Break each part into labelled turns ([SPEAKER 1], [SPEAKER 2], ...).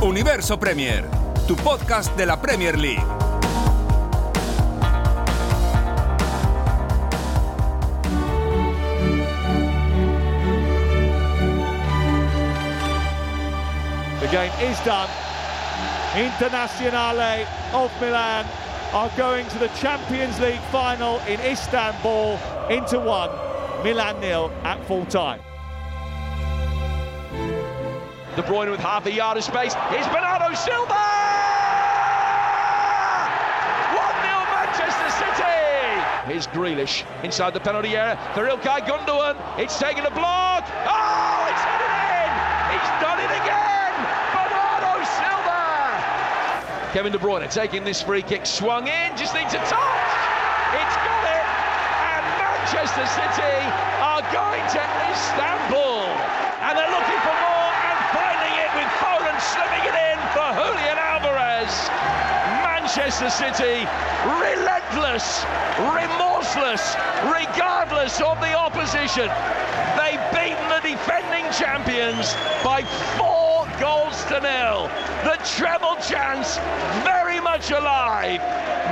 [SPEAKER 1] Universo Premier, tu podcast de la Premier League.
[SPEAKER 2] The game is done. Internazionale of Milan are going to the Champions League final in Istanbul into one. Milan nil at full time.
[SPEAKER 3] De Bruyne with half a yard of space. Here's Bernardo Silva! 1-0 Manchester City! Here's Grealish inside the penalty area for Ilkay Gundogan. It's taken a block. Oh, it's headed in! He's done it again! Bernardo Silva! Kevin De Bruyne taking this free kick, swung in, just needs a touch. It's got it! And Manchester City are going to Istanbul. And they're looking for slipping it in for Julian Alvarez. Manchester City, relentless, remorseless, regardless of the opposition. They've beaten the defending champions by four goals to nil. The treble chance very much alive.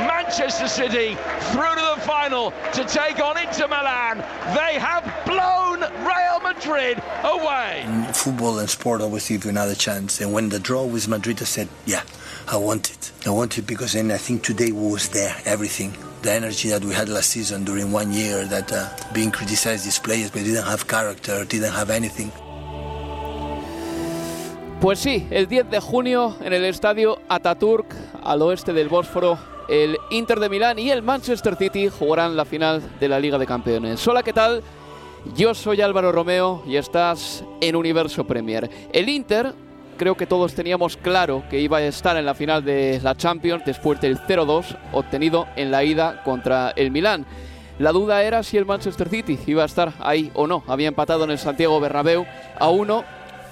[SPEAKER 3] Manchester City through to the final to take on Inter Milan. They have Madrid away.
[SPEAKER 4] In football and sport always give you another chance. And when the draw with Madrid, I said, yeah, I want it. I want it because then I think today was there, everything. The energy that we had last season during one year that uh, being criticized these players, but didn't have character, didn't have anything.
[SPEAKER 5] Pues sí, el 10 de junio en el estadio Ataturk, al oeste del Bósforo, el Inter de Milán y el Manchester City jugarán la final de la Liga de Campeones. Hola, ¿qué tal? Yo soy Álvaro Romeo y estás en Universo Premier. El Inter, creo que todos teníamos claro que iba a estar en la final de la Champions después del 0-2 obtenido en la ida contra el Milán. La duda era si el Manchester City iba a estar ahí o no. Había empatado en el Santiago Bernabéu a uno,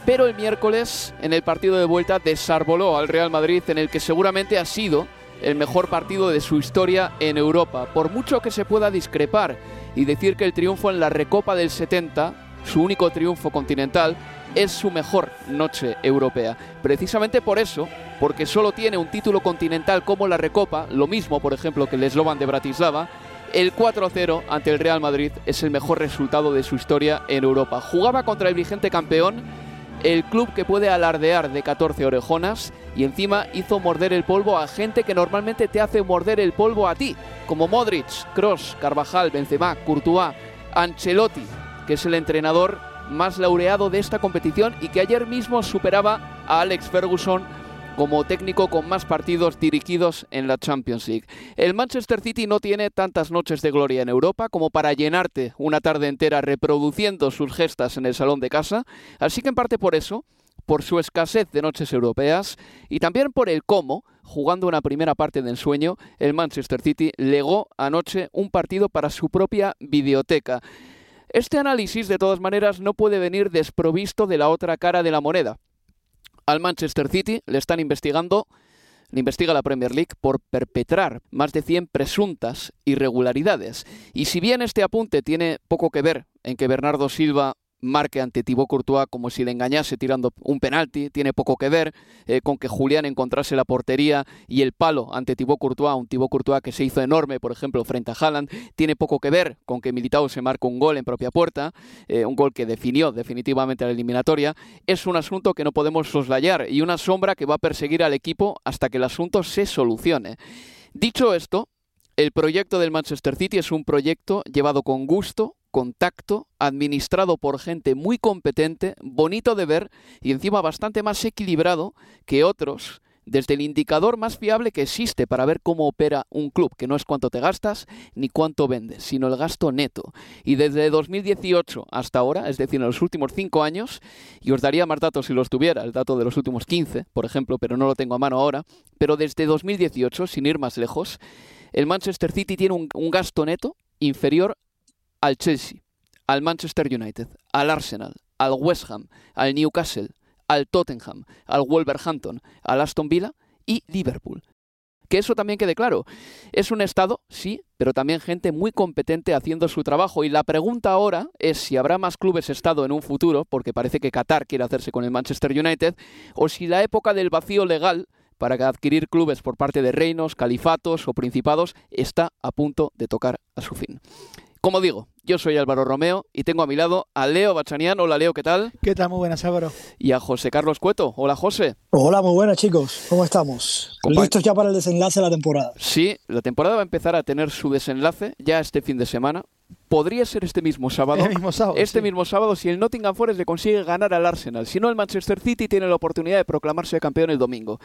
[SPEAKER 5] pero el miércoles en el partido de vuelta desarboló al Real Madrid en el que seguramente ha sido el mejor partido de su historia en Europa. Por mucho que se pueda discrepar y decir que el triunfo en la Recopa del 70, su único triunfo continental, es su mejor noche europea. Precisamente por eso, porque solo tiene un título continental como la Recopa, lo mismo por ejemplo que el Slovan de Bratislava, el 4-0 ante el Real Madrid es el mejor resultado de su historia en Europa. Jugaba contra el vigente campeón, el club que puede alardear de 14 orejonas y encima hizo morder el polvo a gente que normalmente te hace morder el polvo a ti, como Modric, Cross, Carvajal, Benzema, Courtois, Ancelotti, que es el entrenador más laureado de esta competición y que ayer mismo superaba a Alex Ferguson como técnico con más partidos dirigidos en la Champions League. El Manchester City no tiene tantas noches de gloria en Europa como para llenarte una tarde entera reproduciendo sus gestas en el salón de casa, así que en parte por eso, por su escasez de noches europeas y también por el cómo, jugando una primera parte de ensueño, el Manchester City legó anoche un partido para su propia videoteca. Este análisis, de todas maneras, no puede venir desprovisto de la otra cara de la moneda, al Manchester City le están investigando, le investiga la Premier League por perpetrar más de 100 presuntas irregularidades. Y si bien este apunte tiene poco que ver en que Bernardo Silva marque ante Thibaut Courtois como si le engañase tirando un penalti, tiene poco que ver eh, con que Julián encontrase la portería y el palo ante Thibaut Courtois, un Thibaut Courtois que se hizo enorme, por ejemplo, frente a Haaland, tiene poco que ver con que Militao se marque un gol en propia puerta, eh, un gol que definió definitivamente la eliminatoria, es un asunto que no podemos soslayar y una sombra que va a perseguir al equipo hasta que el asunto se solucione. Dicho esto, el proyecto del Manchester City es un proyecto llevado con gusto, contacto, administrado por gente muy competente, bonito de ver y encima bastante más equilibrado que otros desde el indicador más fiable que existe para ver cómo opera un club, que no es cuánto te gastas ni cuánto vendes, sino el gasto neto. Y desde 2018 hasta ahora, es decir, en los últimos cinco años, y os daría más datos si los tuviera, el dato de los últimos 15, por ejemplo, pero no lo tengo a mano ahora, pero desde 2018, sin ir más lejos, el Manchester City tiene un, un gasto neto inferior al Chelsea, al Manchester United, al Arsenal, al West Ham, al Newcastle, al Tottenham, al Wolverhampton, al Aston Villa y Liverpool. Que eso también quede claro. Es un Estado, sí, pero también gente muy competente haciendo su trabajo. Y la pregunta ahora es si habrá más clubes Estado en un futuro, porque parece que Qatar quiere hacerse con el Manchester United, o si la época del vacío legal para adquirir clubes por parte de reinos, califatos o principados está a punto de tocar a su fin. Como digo, yo soy Álvaro Romeo y tengo a mi lado a Leo Bachanian. Hola Leo, ¿qué tal?
[SPEAKER 6] ¿Qué tal? Muy buenas, Álvaro.
[SPEAKER 5] Y a José Carlos Cueto. Hola José.
[SPEAKER 6] Hola, muy buenas chicos. ¿Cómo estamos? ¿Listos ya para el desenlace de la temporada?
[SPEAKER 5] Sí, la temporada va a empezar a tener su desenlace ya este fin de semana podría ser este mismo sábado.
[SPEAKER 6] El mismo sábado
[SPEAKER 5] este mismo sábado si el Nottingham Forest le consigue ganar al Arsenal. Si no, el Manchester City tiene la oportunidad de proclamarse campeón el domingo.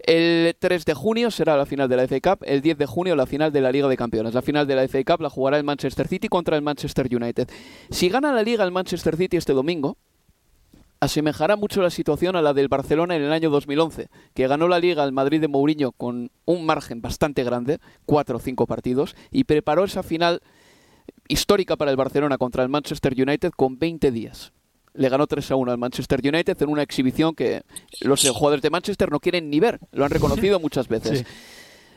[SPEAKER 5] El 3 de junio será la final de la FA Cup. El 10 de junio la final de la Liga de Campeones. La final de la FA Cup la jugará el Manchester City contra el Manchester United. Si gana la Liga el Manchester City este domingo, asemejará mucho la situación a la del Barcelona en el año 2011, que ganó la Liga al Madrid de Mourinho con un margen bastante grande, cuatro o cinco partidos, y preparó esa final histórica para el Barcelona contra el Manchester United con 20 días. Le ganó 3 a 1 al Manchester United en una exhibición que los jugadores de Manchester no quieren ni ver, lo han reconocido muchas veces.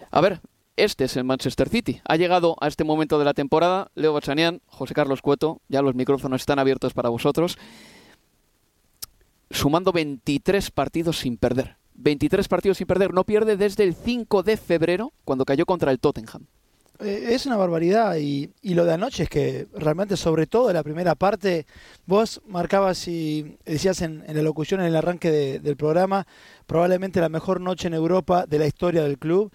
[SPEAKER 5] A ver, este es el Manchester City. Ha llegado a este momento de la temporada Leo Bachanian, José Carlos Cueto, ya los micrófonos están abiertos para vosotros, sumando 23 partidos sin perder. 23 partidos sin perder, no pierde desde el 5 de febrero, cuando cayó contra el Tottenham.
[SPEAKER 6] Eh, es una barbaridad y, lo de anoche es que realmente sobre todo en la primera parte vos marcabas y decías en, la locución en el arranque del programa probablemente la mejor noche en Europa de la historia del club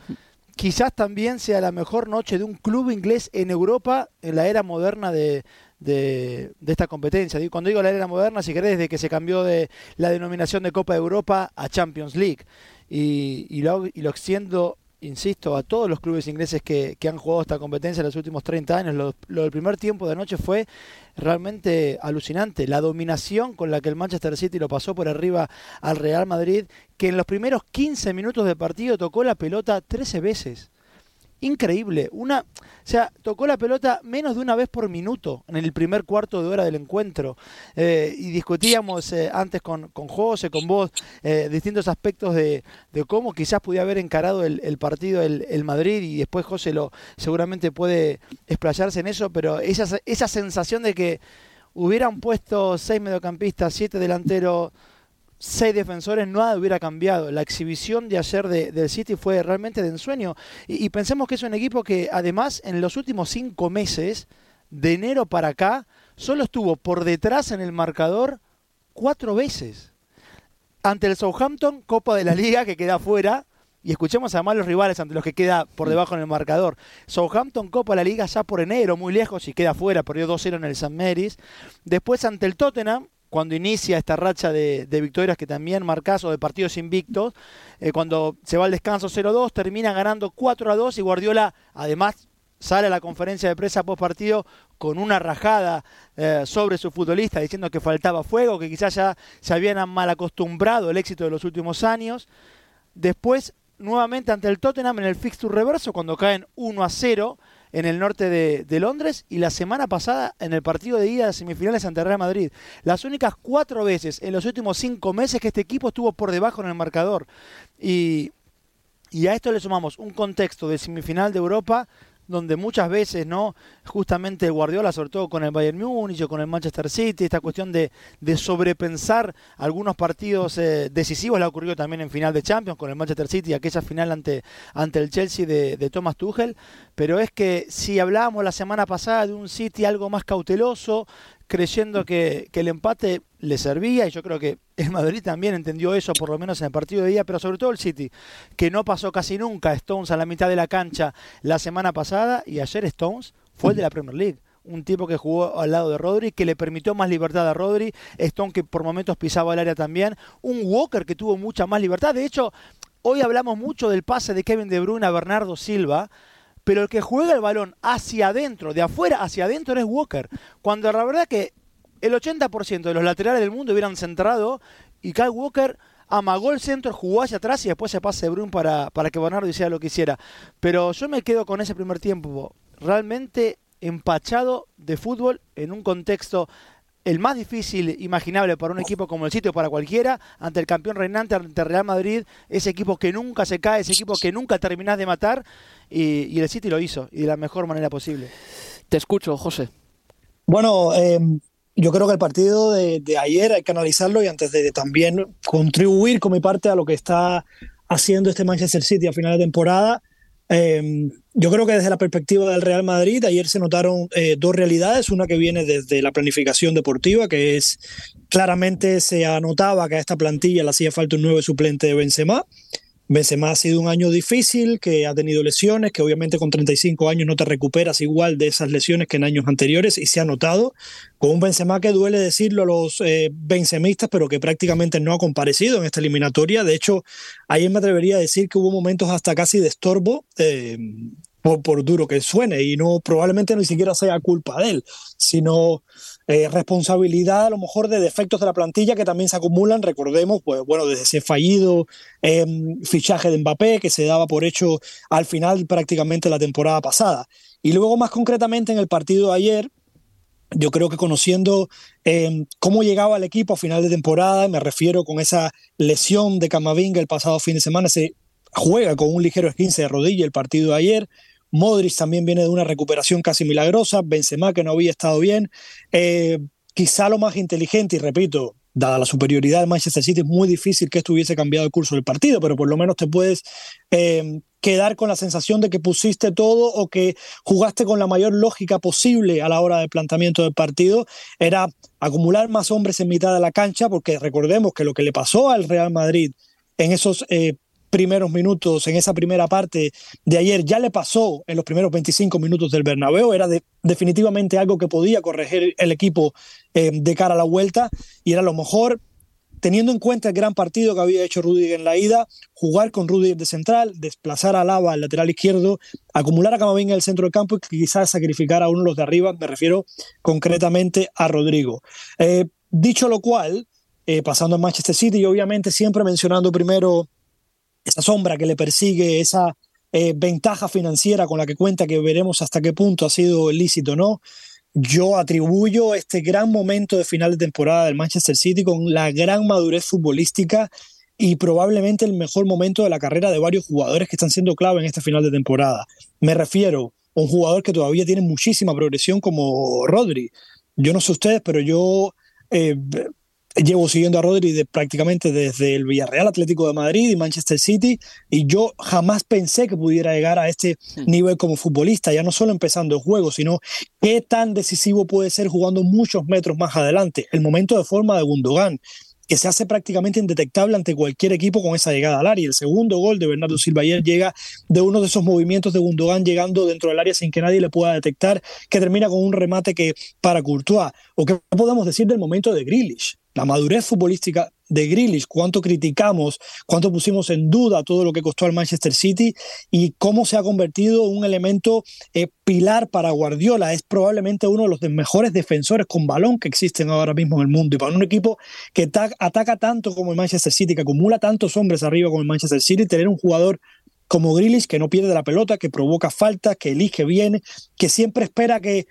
[SPEAKER 6] quizás también sea la mejor noche de un club inglés en Europa en la era moderna de, de, esta competencia. Cuando digo la era moderna, si querés, desde que se cambió de la denominación de Copa de Europa a Champions League. Y, y, lo, y lo extiendo insisto, a todos los clubes ingleses que, han jugado esta competencia en los últimos 30 años. Lo, del primer tiempo de anoche fue realmente alucinante. La dominación con la que el Manchester City lo pasó por arriba al Real Madrid, que en los primeros 15 minutos de partido tocó la pelota 13 veces increíble. Una, o sea, tocó la pelota menos de una vez por minuto en el primer cuarto de hora del encuentro. Eh, y discutíamos eh, antes con, con José, con vos, eh, distintos aspectos de, de, cómo quizás pudiera haber encarado el, partido el, el, Madrid y después José lo seguramente puede explayarse en eso, pero esa, esa sensación de que hubieran puesto seis mediocampistas, siete delanteros seis defensores, nada hubiera cambiado. La exhibición de ayer de, del City fue realmente de ensueño. Y, pensemos que es un equipo que además en los últimos cinco meses, de enero para acá, solo estuvo por detrás en el marcador cuatro veces. Ante el Southampton, Copa de la Liga, que queda fuera. Y escuchemos además los rivales ante los que queda por debajo en el marcador. Southampton Copa de la Liga ya por enero, muy lejos y queda fuera, perdió 2-0 en el San Mary's. Después ante el Tottenham, cuando inicia esta racha de, victorias que también marcas o de partidos invictos, eh, cuando se va al descanso 0-2, termina ganando 4-2 y Guardiola además sale a la conferencia de prensa post partido con una rajada eh, sobre su futbolista diciendo que faltaba fuego, que quizás ya se habían mal acostumbrado el éxito de los últimos años. Después, nuevamente ante el Tottenham en el fixture reverso, cuando caen 1 0 en el norte de, Londres y la semana pasada en el partido de ida de semifinales ante Real Madrid. Las únicas cuatro veces en los últimos cinco meses que este equipo estuvo por debajo en el marcador. Y, y a esto le sumamos un contexto de semifinal de Europa donde muchas veces, ¿no? Justamente Guardiola, sobre todo con el Bayern Múnich o con el Manchester City, esta cuestión de, sobrepensar algunos partidos eh, decisivos, le ha ocurrido también en final de Champions con el Manchester City, aquella final ante, ante el Chelsea de, de Thomas Tuchel, pero es que si hablábamos la semana pasada de un City algo más cauteloso, creyendo que, que, el empate le servía y yo creo que el Madrid también entendió eso, por lo menos en el partido de día, pero sobre todo el City, que no pasó casi nunca Stones a la mitad de la cancha la semana pasada y ayer Stones fue el de la Premier League. Un tipo que jugó al lado de Rodri, que le permitió más libertad a Rodri, Stone que por momentos pisaba el área también, un Walker que tuvo mucha más libertad. De hecho, hoy hablamos mucho del pase de Kevin De Bruyne a Bernardo Silva, pero el que juega el balón hacia adentro, de afuera hacia adentro es Walker. Cuando la verdad que el 80% de los laterales del mundo hubieran centrado y Kyle Walker amagó el centro, jugó hacia atrás y después se pase Brun para, para que Bernardo hiciera lo que hiciera. Pero yo me quedo con ese primer tiempo realmente empachado de fútbol en un contexto el más difícil imaginable para un equipo como el sitio para cualquiera, ante el campeón reinante, ante Real Madrid, ese equipo que nunca se cae, ese equipo que nunca terminás de matar, y, el City lo hizo, y de la mejor manera posible.
[SPEAKER 5] Te escucho, José.
[SPEAKER 7] Bueno, eh, yo creo que el partido de, ayer hay que analizarlo y antes de también contribuir con mi parte a lo que está haciendo este Manchester City a final de temporada, eh, yo creo que desde la perspectiva del Real Madrid, ayer se notaron eh, dos realidades. Una que viene desde la planificación deportiva, que es claramente se anotaba que a esta plantilla le hacía falta un nuevo suplente de Benzema. Benzema ha sido un año difícil, que ha tenido lesiones, que obviamente con 35 años no te recuperas igual de esas lesiones que en años anteriores y se ha notado con un Benzema que duele decirlo a los eh, bencemistas, pero que prácticamente no ha comparecido en esta eliminatoria. De hecho, ayer me atrevería a decir que hubo momentos hasta casi de estorbo. Eh, por, por, duro que suene, y no probablemente ni siquiera sea culpa de él, sino eh, responsabilidad a lo mejor de defectos de la plantilla que también se acumulan, recordemos, pues bueno, desde ese fallido em, fichaje de Mbappé que se daba por hecho al final prácticamente la temporada pasada. Y luego más concretamente en el partido de ayer, yo creo que conociendo em, cómo llegaba el equipo a final de temporada, me refiero con esa lesión de Camavinga el pasado fin de semana, se juega con un ligero esguince de rodilla el partido de ayer, Modric también viene de una recuperación casi milagrosa, Benzema que no había estado bien. Eh, quizá lo más inteligente, y repito, dada la superioridad del Manchester City, es muy difícil que esto hubiese cambiado el curso del partido, pero por lo menos te puedes eh, quedar con la sensación de que pusiste todo o que jugaste con la mayor lógica posible a la hora del planteamiento del partido. Era acumular más hombres en mitad de la cancha, porque recordemos que lo que le pasó al Real Madrid en esos eh, primeros minutos, en esa primera parte de ayer, ya le pasó en los primeros 25 minutos del Bernabéu, era definitivamente algo que podía corregir el equipo eh, de cara a la vuelta y era lo mejor teniendo en cuenta el gran partido que había hecho Rudiger en la ida, jugar con Rudiger de central, desplazar a Lava al lateral izquierdo, acumular a Camavinga en el centro del campo y quizás sacrificar a uno de los de arriba, me refiero concretamente a Rodrigo. Eh, dicho lo cual, eh, pasando a Manchester City y obviamente siempre mencionando primero esa sombra que le persigue, esa eh, ventaja financiera con la que cuenta, que veremos hasta qué punto ha sido ilícito o no. Yo atribuyo este gran momento de final de temporada del Manchester City con la gran madurez futbolística y probablemente el mejor momento de la carrera de varios jugadores que están siendo clave en este final de temporada. Me refiero a un jugador que todavía tiene muchísima progresión como Rodri. Yo no sé ustedes, pero yo eh, llevo siguiendo a Rodri de, prácticamente desde el Villarreal Atlético de Madrid y Manchester City y yo jamás pensé que pudiera llegar a este nivel como futbolista, ya no solo empezando el juego, sino qué tan decisivo puede ser jugando muchos metros más adelante. El momento de forma de Gundogan, que se hace prácticamente indetectable ante cualquier equipo con esa llegada al área. El segundo gol de Bernardo Silva ayer llega de uno de esos movimientos de Gundogan llegando dentro del área sin que nadie le pueda detectar, que termina con un remate que para Courtois. ¿O qué podemos decir del momento de Grealish? La madurez futbolística de Grealish, cuánto criticamos, cuánto pusimos en duda todo lo que costó al Manchester City y cómo se ha convertido en un elemento eh, pilar para Guardiola. Es probablemente uno de los mejores defensores con balón que existen ahora mismo en el mundo. Y para un equipo que ataca tanto como el Manchester City, que acumula tantos hombres arriba como el Manchester City, tener un jugador como Grealish que no pierde la pelota, que provoca faltas, que elige bien, que siempre espera que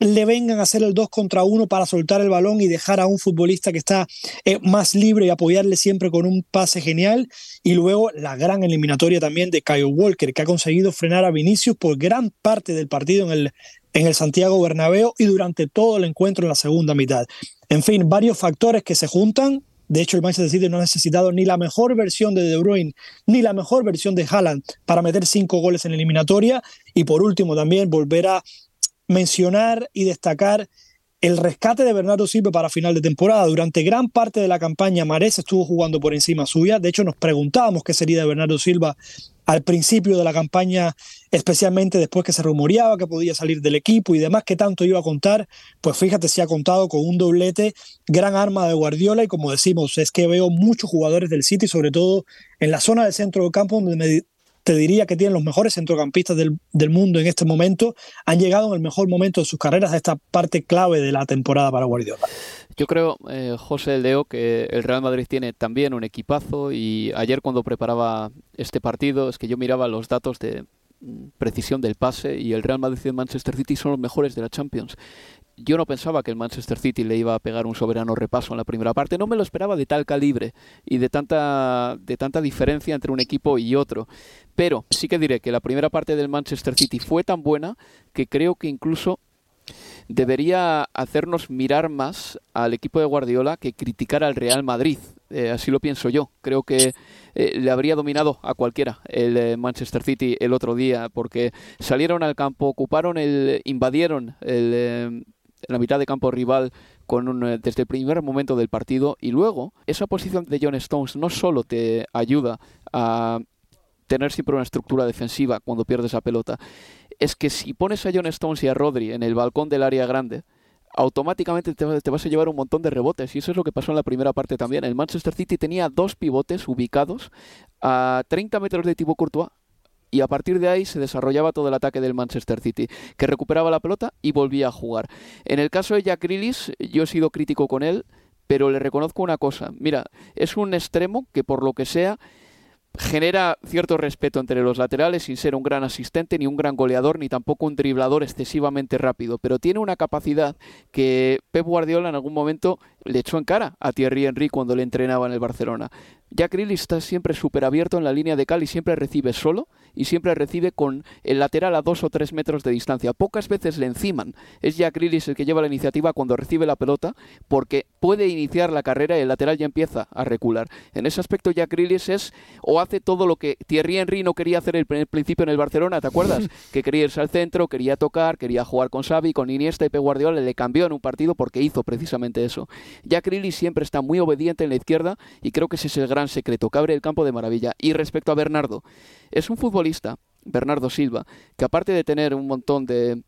[SPEAKER 7] le vengan a hacer el 2 contra 1 para soltar el balón y dejar a un futbolista que está eh, más libre y apoyarle siempre con un pase genial. Y luego la gran eliminatoria también de Kyle Walker, que ha conseguido frenar a Vinicius por gran parte del partido en el, en el Santiago Bernabéu y durante todo el encuentro en la segunda mitad. En fin, varios factores que se juntan. De hecho, el Manchester City no ha necesitado ni la mejor versión de De Bruyne ni la mejor versión de Haaland para meter cinco goles en la eliminatoria. Y por último, también volver a mencionar y destacar el rescate de Bernardo Silva para final de temporada. Durante gran parte de la campaña, Marés estuvo jugando por encima suya. De hecho, nos preguntábamos qué sería de Bernardo Silva al principio de la campaña, especialmente después que se rumoreaba que podía salir del equipo y demás, qué tanto iba a contar. Pues fíjate si ha contado con un doblete, gran arma de Guardiola. Y como decimos, es que veo muchos jugadores del City, sobre todo en la zona del centro del campo, donde me te diría que tienen los mejores centrocampistas del, mundo en este momento, han llegado en el mejor momento de sus carreras a esta parte clave de la temporada para Guardiola.
[SPEAKER 5] Yo creo, eh, José Leo, que el Real Madrid tiene también un equipazo y ayer cuando preparaba este partido es que yo miraba los datos de mm, precisión del pase y el Real Madrid y el Manchester City son los mejores de la Champions yo no pensaba que el Manchester City le iba a pegar un soberano repaso en la primera parte, no me lo esperaba de tal calibre y de tanta, de tanta diferencia entre un equipo y otro. Pero sí que diré que la primera parte del Manchester City fue tan buena que creo que incluso debería hacernos mirar más al equipo de Guardiola que criticar al Real Madrid. Eh, así lo pienso yo. Creo que eh, le habría dominado a cualquiera el eh, Manchester City el otro día porque salieron al campo, ocuparon el, invadieron el en la mitad de campo rival con eh, desde el primer momento del partido y luego esa posición de John Stones no solo te ayuda a tener siempre una estructura defensiva cuando pierdes la pelota, es que si pones a John Stones y a Rodri en el balcón del área grande, automáticamente te, vas a llevar un montón de rebotes. Y eso es lo que pasó en la primera parte también. El Manchester City tenía dos pivotes ubicados a 30 metros de Thibaut Courtois y a partir de ahí se desarrollaba todo el ataque del Manchester City, que recuperaba la pelota y volvía a jugar. En el caso de Jack Grealish, yo he sido crítico con él, pero le reconozco una cosa. Mira, es un extremo que por lo que sea genera cierto respeto entre los laterales sin ser un gran asistente ni un gran goleador ni tampoco un driblador excesivamente rápido, pero tiene una capacidad que Pep Guardiola en algún momento le echó en cara a Thierry Henry cuando le entrenaba en el Barcelona. Jack Grealish está siempre súper abierto en la línea de cal y siempre recibe solo y siempre recibe con el lateral a dos o tres metros de distancia. Pocas veces le enciman. Es Jack Grealish el que lleva la iniciativa cuando recibe la pelota porque puede iniciar la carrera y el lateral ya empieza a recular. En ese aspecto Jack Grealish es o hace todo lo que Thierry Henry no quería hacer en el principio en el Barcelona, ¿te acuerdas? que quería irse al centro, quería tocar, quería jugar con Xavi, con Iniesta y Pep Guardiola le cambió en un partido porque hizo precisamente eso. Jack Grealish siempre está muy obediente en la izquierda y creo que ese es el gran secreto, que abre el campo de maravilla. Y respecto a Bernardo, es un futbolista, Bernardo Silva, que aparte de tener un montón de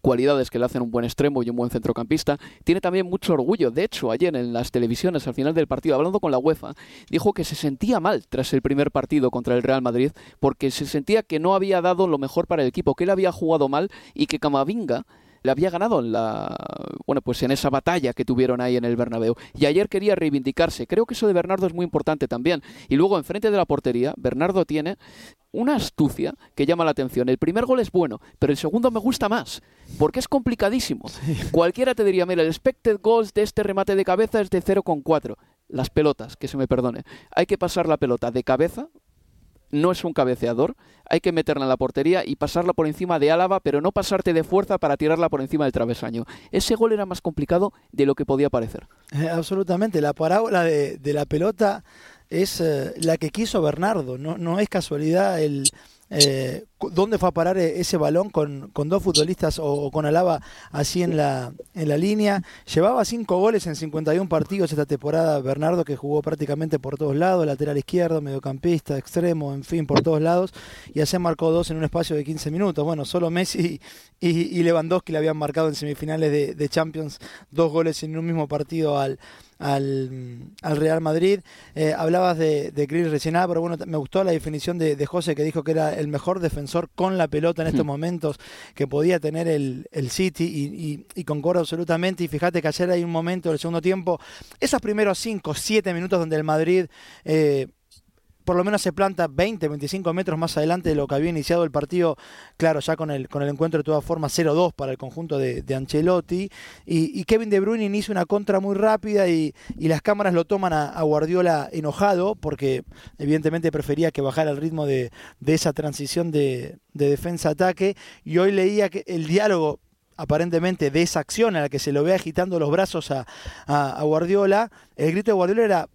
[SPEAKER 5] cualidades que le hacen un buen extremo y un buen centrocampista, tiene también mucho orgullo. De hecho, ayer en las televisiones, al final del partido, hablando con la UEFA, dijo que se sentía mal tras el primer partido contra el Real Madrid porque se sentía que no había dado lo mejor para el equipo, que él había jugado mal y que Camavinga le había ganado en la bueno pues en esa batalla que tuvieron ahí en el Bernabéu y ayer quería reivindicarse creo que eso de Bernardo es muy importante también y luego enfrente de la portería Bernardo tiene una astucia que llama la atención. El primer gol es bueno, pero el segundo me gusta más, porque es complicadísimo. Cualquiera te diría, mira, el expected goals de este remate de cabeza es de 0,4. Las pelotas, que se me perdone. Hay que pasar la pelota de cabeza, no es un cabeceador, hay que meterla en la portería y pasarla por encima de Álava, pero no pasarte de fuerza para tirarla por encima del travesaño. Ese gol era más complicado de lo que podía parecer.
[SPEAKER 6] Eh, absolutamente, la parábola de, la pelota es eh, la que quiso Bernardo, no, no es casualidad el, eh, dónde fue a parar e-, ese balón con, dos futbolistas o, con Alaba así en la, en la línea. Llevaba cinco goles en 51 partidos esta temporada Bernardo, que jugó prácticamente por todos lados, lateral izquierdo, mediocampista, extremo, en fin, por todos lados. Y así marcó dos en un espacio de 15 minutos. Bueno, solo Messi y, Lewandowski le habían marcado en semifinales de, de Champions dos goles en un mismo partido al al, Real Madrid. Eh, hablabas de, de Chris recién, pero bueno, me gustó la definición de, José que dijo que era el mejor defensor con la pelota en estos momentos que podía tener el, City y, y, concordo absolutamente. Y fíjate que ayer hay un momento del segundo tiempo, esos primeros 5, 7 minutos donde el Madrid... Eh, por lo menos se planta 20, 25 metros más adelante de lo que había iniciado el partido, claro, ya con el, con el encuentro de todas formas 0-2 para el conjunto de, Ancelotti. Y, Kevin De Bruyne inicia una contra muy rápida y, las cámaras lo toman a, Guardiola enojado porque evidentemente prefería que bajara el ritmo de, esa transición de, defensa-ataque. Y hoy leía que el diálogo aparentemente de esa acción a la que se lo ve agitando los brazos a, a Guardiola, el grito de Guardiola era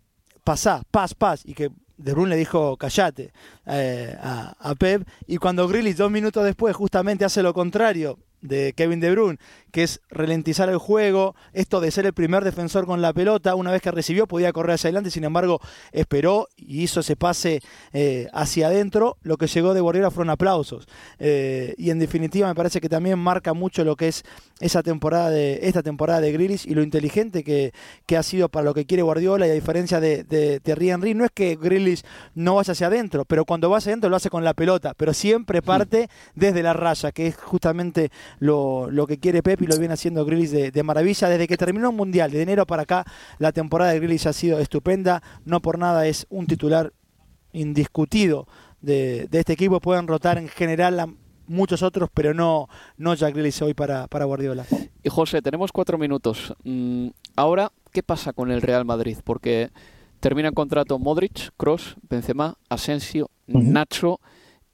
[SPEAKER 6] pasá, paz, paz, y que de Bruyne le dijo callate eh, a, Pep y cuando Grealish dos minutos después justamente hace lo contrario de Kevin De Bruyne, que es ralentizar el juego, esto de ser el primer defensor con la pelota, una vez que recibió podía correr hacia adelante, sin embargo esperó y hizo ese pase eh, hacia adentro, lo que llegó de Guardiola fueron aplausos. Eh, y en definitiva me parece que también marca mucho lo que es esa temporada de, esta temporada de Grealish y lo inteligente que, ha sido para lo que quiere Guardiola y a diferencia de, de Thierry Henry, no es que Grealish no vaya hacia adentro, pero cuando va hacia adentro lo hace con la pelota, pero siempre parte desde la raya, que es justamente lo, que quiere Pep y lo viene haciendo Grealish de, maravilla. Desde que terminó el Mundial, de enero para acá, la temporada de Grealish ha sido estupenda. No por nada es un titular indiscutido de, este equipo. Pueden rotar en general muchos otros, pero no, no Jack Grealish hoy para, para Guardiola.
[SPEAKER 5] Y José, tenemos cuatro minutos. Mm, ahora, ¿qué pasa con el Real Madrid? Porque termina el contrato Modric, Cross, Benzema, Asensio, Nacho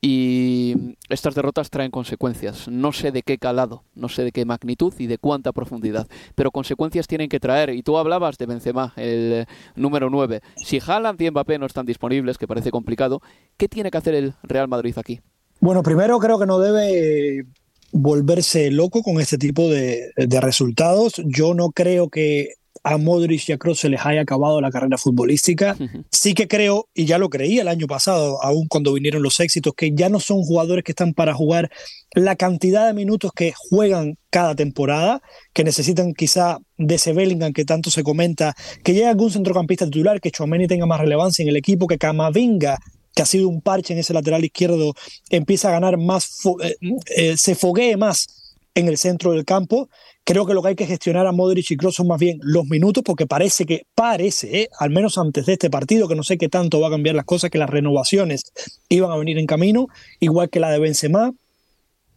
[SPEAKER 5] y estas derrotas traen consecuencias. No sé de qué calado, no sé de qué magnitud y de cuánta profundidad, pero consecuencias tienen que traer. Y tú hablabas de Benzema, el eh, número 9. Si Haaland y Mbappé no están disponibles, que parece complicado, ¿qué tiene que hacer el Real Madrid aquí?
[SPEAKER 7] Bueno, primero creo que no debe volverse loco con este tipo de, de resultados. Yo no creo que a Modric y a Kroos se les haya acabado la carrera futbolística. Sí que creo, y ya lo creí el año pasado, aún cuando vinieron los éxitos, que ya no son jugadores que están para jugar la cantidad de minutos que juegan cada temporada, que necesitan quizá de ese Bellingham que tanto se comenta, que llegue algún centrocampista titular, que Chouameni tenga más relevancia en el equipo, que Camavinga que ha sido un parche en ese lateral izquierdo, empieza a ganar más, eh, eh, se foguee más en el centro del campo Creo que lo que hay que gestionar a Modric y Kroos son más bien los minutos, porque parece que, parece, ¿eh? al menos antes de este partido, que no sé qué tanto va a cambiar las cosas, que las renovaciones iban a venir en camino, igual que la de Benzema.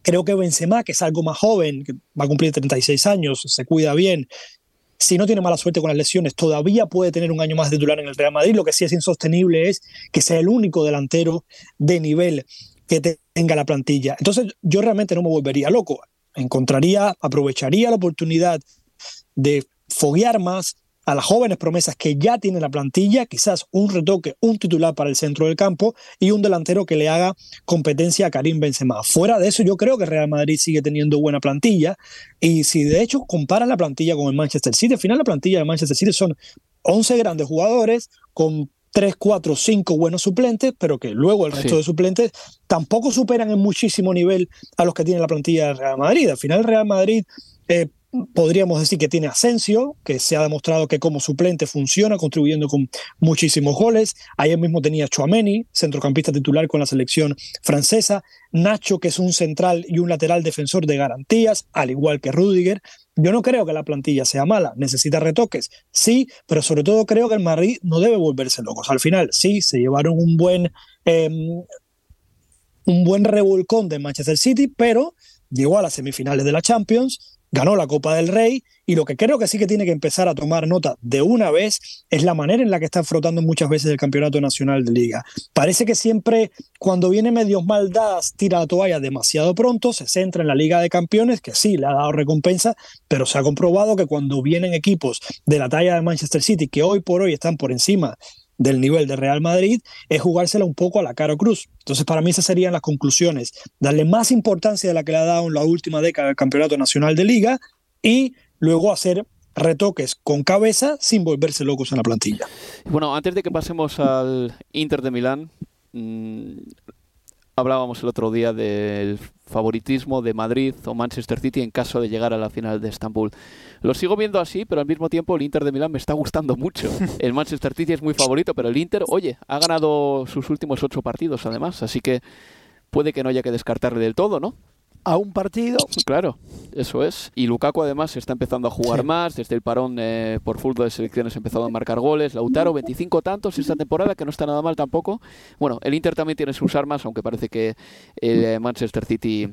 [SPEAKER 7] Creo que Benzema, que es algo más joven, que va a cumplir 36 años, se cuida bien, si no tiene mala suerte con las lesiones, todavía puede tener un año más de titular en el Real Madrid. Lo que sí es insostenible es que sea el único delantero de nivel que tenga la plantilla. Entonces, yo realmente no me volvería loco encontraría, aprovecharía la oportunidad de foguear más a las jóvenes promesas que ya tiene la plantilla, quizás un retoque, un titular para el centro del campo y un delantero que le haga competencia a Karim Benzema. Fuera de eso, yo creo que Real Madrid sigue teniendo buena plantilla y si de hecho compara la plantilla con el Manchester City, al final la plantilla de Manchester City son 11 grandes jugadores con tres, cuatro, cinco buenos suplentes, pero que luego el resto de suplentes tampoco superan en muchísimo nivel a los que tiene la plantilla del Real Madrid. Al final el Real Madrid eh, podríamos decir que tiene Asensio, que se ha demostrado que como suplente funciona, contribuyendo con muchísimos goles. Ayer mismo tenía Chouameni, centrocampista titular con la selección francesa. Nacho, que es un central y un lateral defensor de garantías, al igual que Rudiger. Yo no creo que la plantilla sea mala, necesita retoques, sí, pero sobre todo creo que el Madrid no debe volverse locos. Al final, sí, se llevaron un buen, em, un buen revolcón de Manchester City, pero llegó a las semifinales de la Champions, ganó la Copa del Rey y lo que creo que sí que tiene que empezar a tomar nota de una vez es la manera en la que está frotando muchas veces el Campeonato Nacional de Liga. Parece que siempre cuando viene medios mal dadas tira la toalla demasiado pronto, se centra en la Liga de Campeones, que sí, le ha dado recompensa, pero se ha comprobado que cuando vienen equipos de la talla de Manchester City, que hoy por hoy están por encima del nivel de Real Madrid es jugársela un poco a la Caro Cruz. Entonces, para mí esas serían las conclusiones. Darle más importancia de la que le ha dado en la última década el Campeonato Nacional de Liga y luego hacer retoques con cabeza sin volverse locos en la plantilla.
[SPEAKER 5] Bueno, antes de que pasemos al Inter de Milán, mm, hablábamos el otro día del favoritismo de Madrid o Manchester City en caso de llegar a la final de Estambul. Lo sigo viendo así, pero al mismo tiempo el Inter de Milán me está gustando mucho. El Manchester City es muy favorito, pero el Inter, oye, ha ganado sus últimos ocho partidos además, así que puede que no haya que descartarle del todo, ¿no?
[SPEAKER 6] A un partido.
[SPEAKER 5] Claro, eso es. Y Lukaku además está empezando a jugar más. Desde el parón eh, por fútbol de selecciones ha empezado a marcar goles. Lautaro, 25 tantos esta temporada, que no está nada mal tampoco. Bueno, el Inter también tiene sus armas, aunque parece que el eh, Manchester City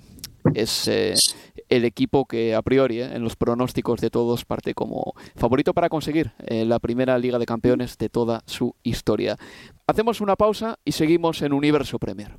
[SPEAKER 5] es eh, el equipo que a priori en los pronósticos de todos parte como favorito para conseguir la primera Liga de Campeones de toda su historia. Hacemos una pausa y seguimos en Universo Premier.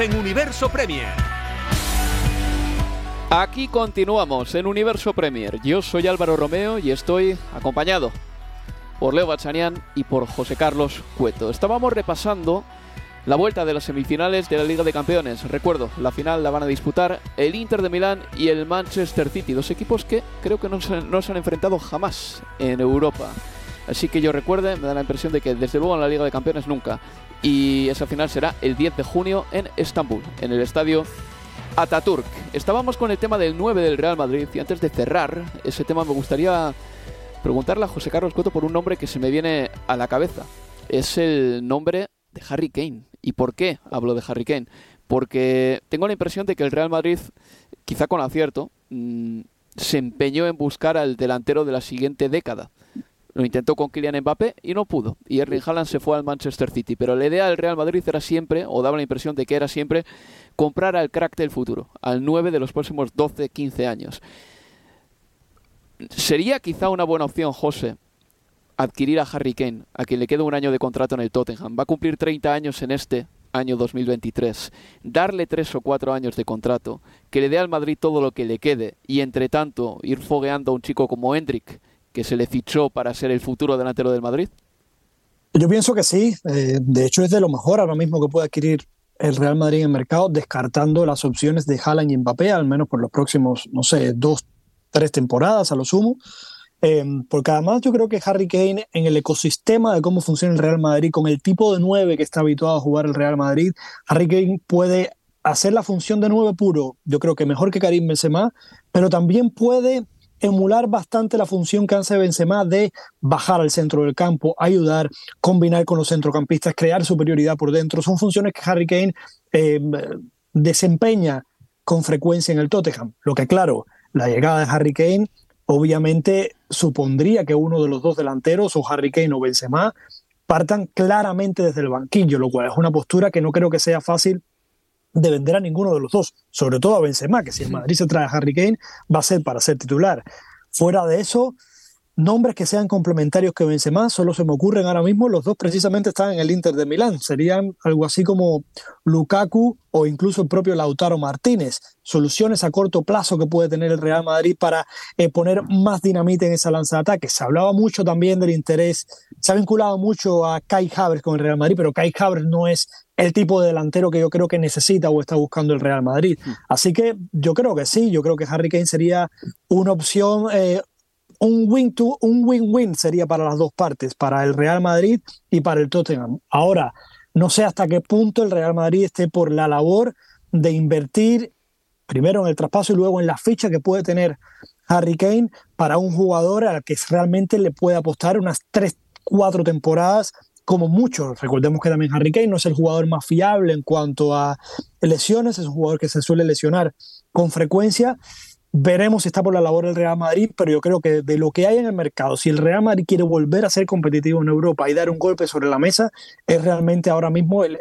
[SPEAKER 1] En Universo Premier.
[SPEAKER 5] Aquí continuamos en Universo Premier. Yo soy Álvaro Romeo y estoy acompañado por Leo Bachanian y por José Carlos Cueto. Estábamos repasando la vuelta de las semifinales de la Liga de Campeones. Recuerdo, la final la van a disputar el Inter de Milán y el Manchester City, dos equipos que creo que no se, no se han enfrentado jamás en Europa. Así que yo recuerde, me da la impresión de que desde luego en la Liga de Campeones nunca. Y esa final será el 10 de junio en Estambul, en el estadio Ataturk. Estábamos con el tema del 9 del Real Madrid y antes de cerrar ese tema me gustaría preguntarle a José Carlos Coto por un nombre que se me viene a la cabeza. Es el nombre de Harry Kane. ¿Y por qué hablo de Harry Kane? Porque tengo la impresión de que el Real Madrid, quizá con acierto, mmm, se empeñó en buscar al delantero de la siguiente década. Lo intentó con Kylian Mbappé y no pudo. Y Erling Haaland se fue al Manchester City. Pero la idea del Real Madrid era siempre, o daba la impresión de que era siempre, comprar al crack del futuro, al 9 de los próximos 12, 15 años. Sería quizá una buena opción, José, adquirir a Harry Kane, a quien le queda un año de contrato en el Tottenham. Va a cumplir 30 años en este año 2023. Darle tres o cuatro años de contrato, que le dé al Madrid todo lo que le quede y entre tanto ir fogueando a un chico como Hendrik, que se le fichó para ser el futuro delantero del Madrid.
[SPEAKER 7] Yo pienso que sí. Eh, de hecho, es de lo mejor ahora mismo que puede adquirir el Real Madrid en el mercado, descartando las opciones de Haaland y Mbappé, al menos por los próximos, no sé, dos, tres temporadas a lo sumo. Eh, porque además yo creo que Harry Kane en el ecosistema de cómo funciona el Real Madrid, con el tipo de nueve que está habituado a jugar el Real Madrid, Harry Kane puede hacer la función de nueve puro, yo creo que mejor que Karim Benzema, pero también puede emular bastante la función que hace Benzema de bajar al centro del campo, ayudar, combinar con los centrocampistas, crear superioridad por dentro. Son funciones que Harry Kane eh, desempeña con frecuencia en el Tottenham. Lo que claro, la llegada de Harry Kane obviamente supondría que uno de los dos delanteros, o Harry Kane o Benzema, partan claramente desde el banquillo, lo cual es una postura que no creo que sea fácil de vender a ninguno de los dos, sobre todo a Benzema, que si el Madrid se trae a Harry Kane va a ser para ser titular. Fuera de eso, nombres que sean complementarios que Benzema, solo se me ocurren ahora mismo, los dos precisamente están en el Inter de Milán, serían algo así como Lukaku o incluso el propio Lautaro Martínez, soluciones a corto plazo que puede tener el Real Madrid para eh, poner más dinamita en esa lanza de ataque. Se hablaba mucho también del interés, se ha vinculado mucho a Kai Havertz con el Real Madrid, pero Kai Havertz no es el tipo de delantero que yo creo que necesita o está buscando el Real Madrid. Así que yo creo que sí, yo creo que Harry Kane sería una opción eh, un win to un win-win sería para las dos partes, para el Real Madrid y para el Tottenham. Ahora, no sé hasta qué punto el Real Madrid esté por la labor de invertir primero en el traspaso y luego en la ficha que puede tener Harry Kane para un jugador al que realmente le puede apostar unas tres, cuatro temporadas como mucho. Recordemos que también Harry Kane no es el jugador más fiable en cuanto a lesiones, es un jugador que se suele lesionar con frecuencia Veremos si está por la labor del Real Madrid, pero yo creo que de lo que hay en el mercado, si el Real Madrid quiere volver a ser competitivo en Europa y dar un golpe sobre la mesa, es realmente ahora mismo el,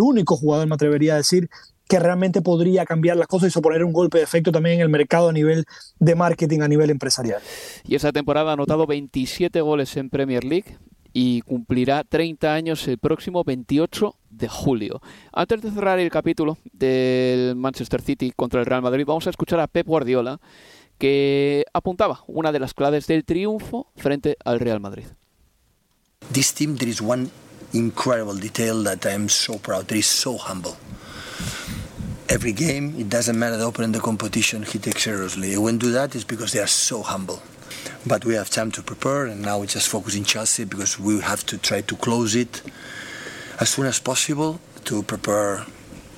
[SPEAKER 7] único jugador, me atrevería a decir, que realmente podría cambiar las cosas y suponer un golpe de efecto también en el mercado a nivel de marketing, a nivel empresarial.
[SPEAKER 5] Y esa temporada ha anotado 27 goles en Premier League y cumplirá 30 años el próximo 28 de julio. Antes de cerrar el capítulo del Manchester City contra el Real Madrid, vamos a escuchar a Pep Guardiola que apuntaba una de las claves del triunfo frente al Real Madrid.
[SPEAKER 4] This team there is one incredible detail that I am so proud. They is so humble. Every game, it doesn't matter the opening the competition, he takes seriously. When do that is because they are so humble. But we have time to prepare, and now we just focus in Chelsea because we have to try to close it as soon as possible to prepare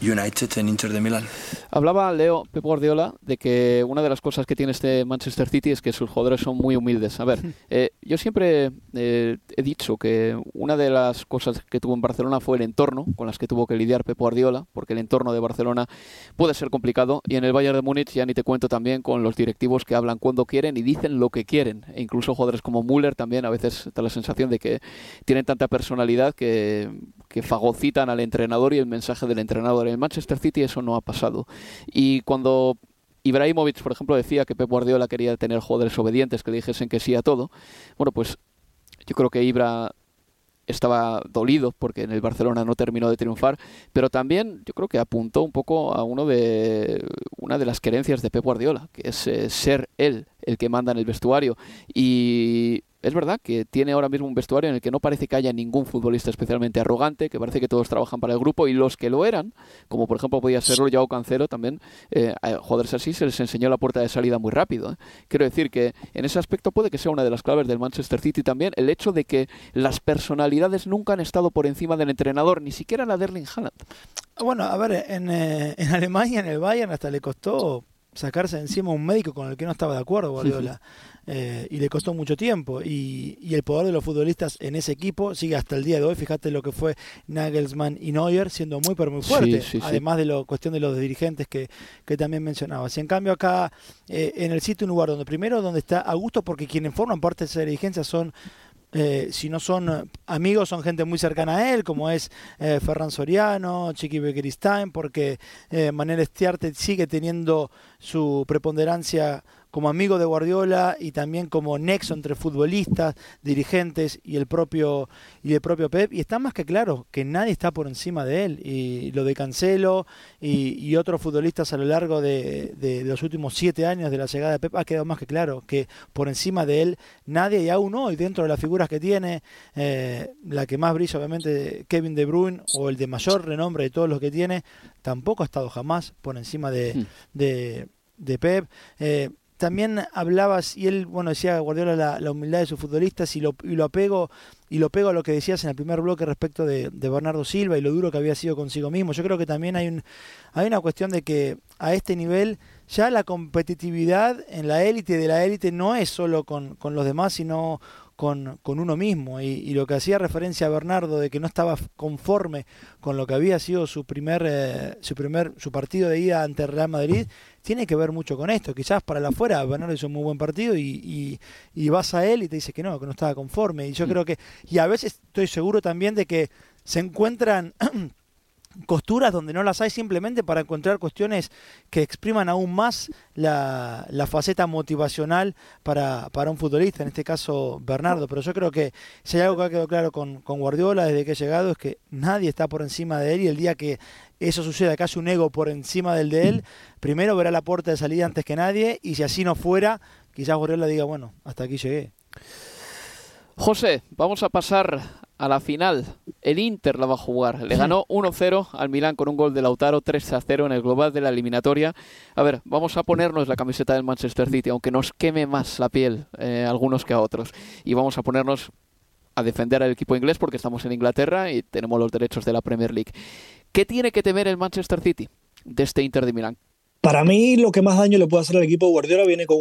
[SPEAKER 4] United and Inter de Milán.
[SPEAKER 5] Hablaba Leo Pep Guardiola de que una de las cosas que tiene este Manchester City es que sus jugadores son muy humildes. A ver, eh, yo siempre eh, he dicho que una de las cosas que tuvo en Barcelona fue el entorno con las que tuvo que lidiar Pep Guardiola, porque el entorno de Barcelona puede ser complicado y en el Bayern de Múnich ya ni te cuento también con los directivos que hablan cuando quieren y dicen lo que quieren. E incluso jugadores como Müller también a veces da la sensación de que tienen tanta personalidad que, que fagocitan al entrenador y el mensaje del entrenador. En el Manchester City eso no ha pasado. Y cuando Ibrahimovic, por ejemplo, decía que Pep Guardiola quería tener jugadores obedientes que dijesen que sí a todo, bueno, pues yo creo que Ibra estaba dolido porque en el Barcelona no terminó de triunfar, pero también yo creo que apuntó un poco a uno de una de las querencias de Pep Guardiola, que es eh, ser él el que manda en el vestuario y es verdad que tiene ahora mismo un vestuario en el que no parece que haya ningún futbolista especialmente arrogante, que parece que todos trabajan para el grupo y los que lo eran, como por ejemplo podía serlo Joao Cancelo también, eh, a jugadores así se les enseñó la puerta de salida muy rápido. ¿eh? Quiero decir que en ese aspecto puede que sea una de las claves del Manchester City también el hecho de que las personalidades nunca han estado por encima del entrenador, ni siquiera la de Erling Haaland.
[SPEAKER 6] Bueno, a ver, en, eh, en Alemania, en el Bayern, hasta le costó sacarse encima un médico con el que no estaba de acuerdo, Guardiola. Eh, y le costó mucho tiempo. Y, el poder de los futbolistas en ese equipo sigue hasta el día de hoy. Fíjate lo que fue Nagelsmann y Neuer siendo muy, pero muy fuerte. además de la cuestión de los dirigentes que, que también mencionabas. Y en cambio, acá eh, en el sitio, un lugar donde primero, donde está a gusto, porque quienes forman parte de esa dirigencia son eh, si no son amigos, son gente muy cercana a él, como es eh, Ferran Soriano, Chiqui Bekeristain, porque eh, Manel Estiarte sigue teniendo su preponderancia como amigo de Guardiola y también como nexo entre futbolistas, dirigentes y el propio y el propio Pep. Y está más que claro que nadie está por encima de él. Y lo de Cancelo y, otros futbolistas a lo largo de, los últimos siete años de la llegada de Pep ha quedado más que claro que por encima de él nadie y aún hoy dentro de las figuras que tiene, eh, la que más brilla obviamente Kevin De Bruyne o el de mayor renombre de todos los que tiene, tampoco ha estado jamás por encima de, hmm. de, Pep. Eh, también hablabas, y él, bueno, decía Guardiola la, humildad de sus futbolistas y lo, y lo apego y lo pego a lo que decías en el primer bloque respecto de, Bernardo Silva y lo duro que había sido consigo mismo. Yo creo que también hay, un, hay una cuestión de que a este nivel ya la competitividad en la élite de la élite no es solo con, con los demás, sino con, uno mismo. Y, lo que hacía referencia a Bernardo de que no estaba conforme con lo que había sido su primer, eh, su primer su partido de ida ante Real Madrid, tiene que ver mucho con esto. Quizás para la afuera Bernardo hizo un muy buen partido y, y, vas a él y te dice que no, que no estaba conforme. Y yo mm. creo que, y a veces estoy seguro también de que se encuentran costuras donde no las hay simplemente para encontrar cuestiones que expriman aún más la, la faceta motivacional para, para, un futbolista, en este caso Bernardo. Pero yo creo que si hay algo que ha quedado claro con, con, Guardiola desde que ha llegado es que nadie está por encima de él y el día que eso suceda, que hace un ego por encima del de él, primero verá la puerta de salida antes que nadie y si así no fuera, quizás Guardiola diga, bueno, hasta aquí llegué.
[SPEAKER 5] José, vamos a pasar a la final. El Inter la va a jugar. Le ganó 1-0 al Milán con un gol de Lautaro, 3-0 en el global de la eliminatoria. A ver, vamos a ponernos la camiseta del Manchester City, aunque nos queme más la piel eh, algunos que a otros. Y vamos a ponernos a defender al equipo inglés porque estamos en Inglaterra y tenemos los derechos de la Premier League. ¿Qué tiene que temer el Manchester City de este Inter de Milán?
[SPEAKER 7] Para mí, lo que más daño le puede hacer al equipo Guardiola viene con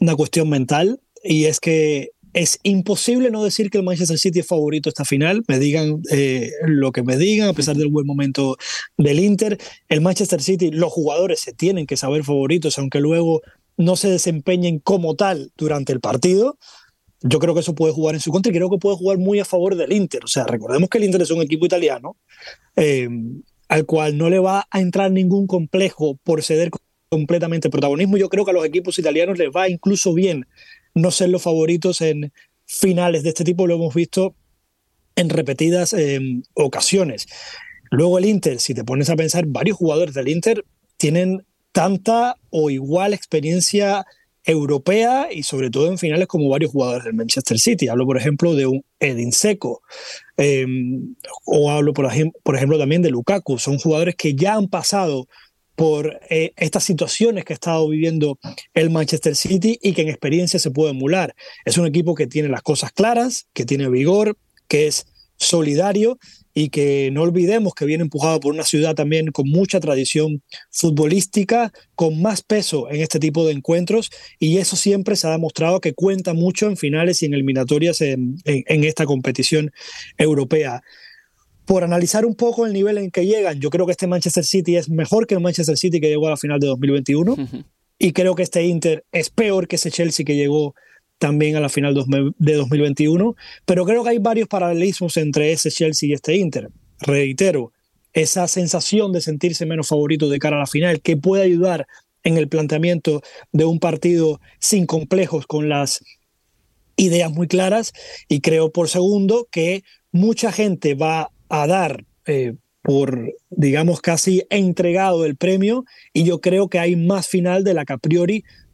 [SPEAKER 7] una cuestión mental y es que es imposible no decir que el Manchester City es favorito esta final. Me digan eh, lo que me digan, a pesar del buen momento del Inter. El Manchester City, los jugadores se tienen que saber favoritos, aunque luego no se desempeñen como tal durante el partido. Yo creo que eso puede jugar en su contra y creo que puede jugar muy a favor del Inter. O sea, recordemos que el Inter es un equipo italiano eh, al cual no le va a entrar ningún complejo por ceder completamente protagonismo. Yo creo que a los equipos italianos les va incluso bien no ser los favoritos en finales de este tipo, lo hemos visto en repetidas em, ocasiones. Luego el Inter, si te pones a pensar, varios jugadores del Inter tienen tanta o igual experiencia europea y sobre todo en finales como varios jugadores del Manchester City. Hablo, por ejemplo, de un Edin Seco em, o hablo, por, ejemplo, también de Lukaku. Son jugadores que ya han pasado por eh, estas situaciones que ha estado viviendo el Manchester City y que en experiencia se puede emular. Es un equipo que tiene las cosas claras, que tiene vigor, que es solidario y que no olvidemos que viene empujado por una ciudad también con mucha tradición futbolística, con más peso en este tipo de encuentros y eso siempre se ha demostrado que cuenta mucho en finales y en eliminatorias en esta competición europea. Por analizar un poco el nivel en que llegan, yo creo que este Manchester City es mejor que el Manchester City que llegó a la final de 2021 y creo que este Inter es peor que ese Chelsea que llegó también a la final de 2021, pero creo que hay varios paralelismos entre ese Chelsea y este Inter. Reitero, esa sensación de sentirse menos favorito de cara a la final que puede ayudar en el planteamiento de un partido sin complejos con las ideas muy claras y creo por segundo que mucha gente va a dar eh, por, digamos, casi entregado el premio y yo creo que hay más final de la que